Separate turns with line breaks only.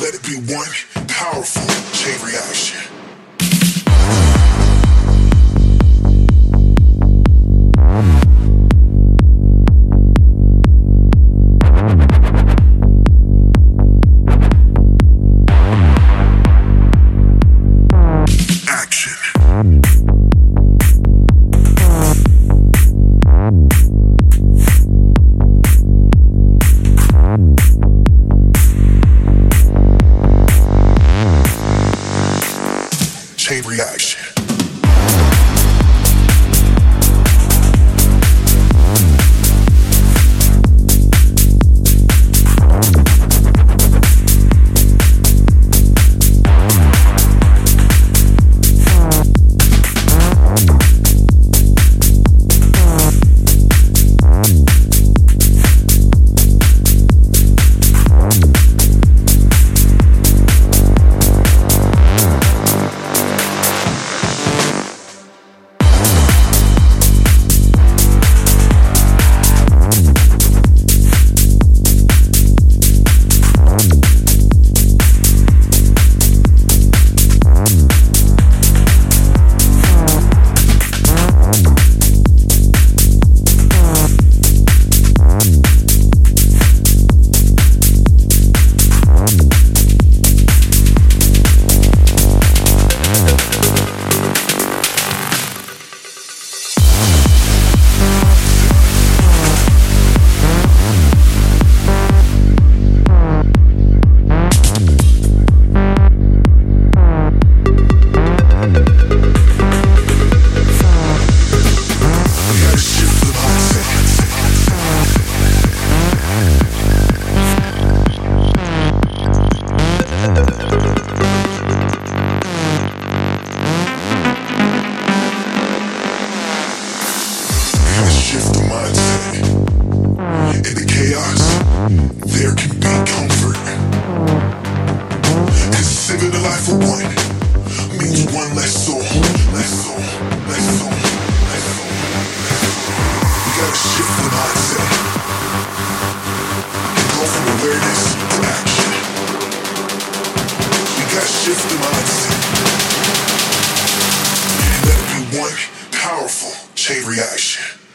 let it be one powerful chain reaction. can shift the mindset. In the chaos, there can be comfort. Cause a life of one means one less soul, We gotta shift the mindset. And go from awareness to action. We gotta shift the mindset. And let it be one powerful chain reaction.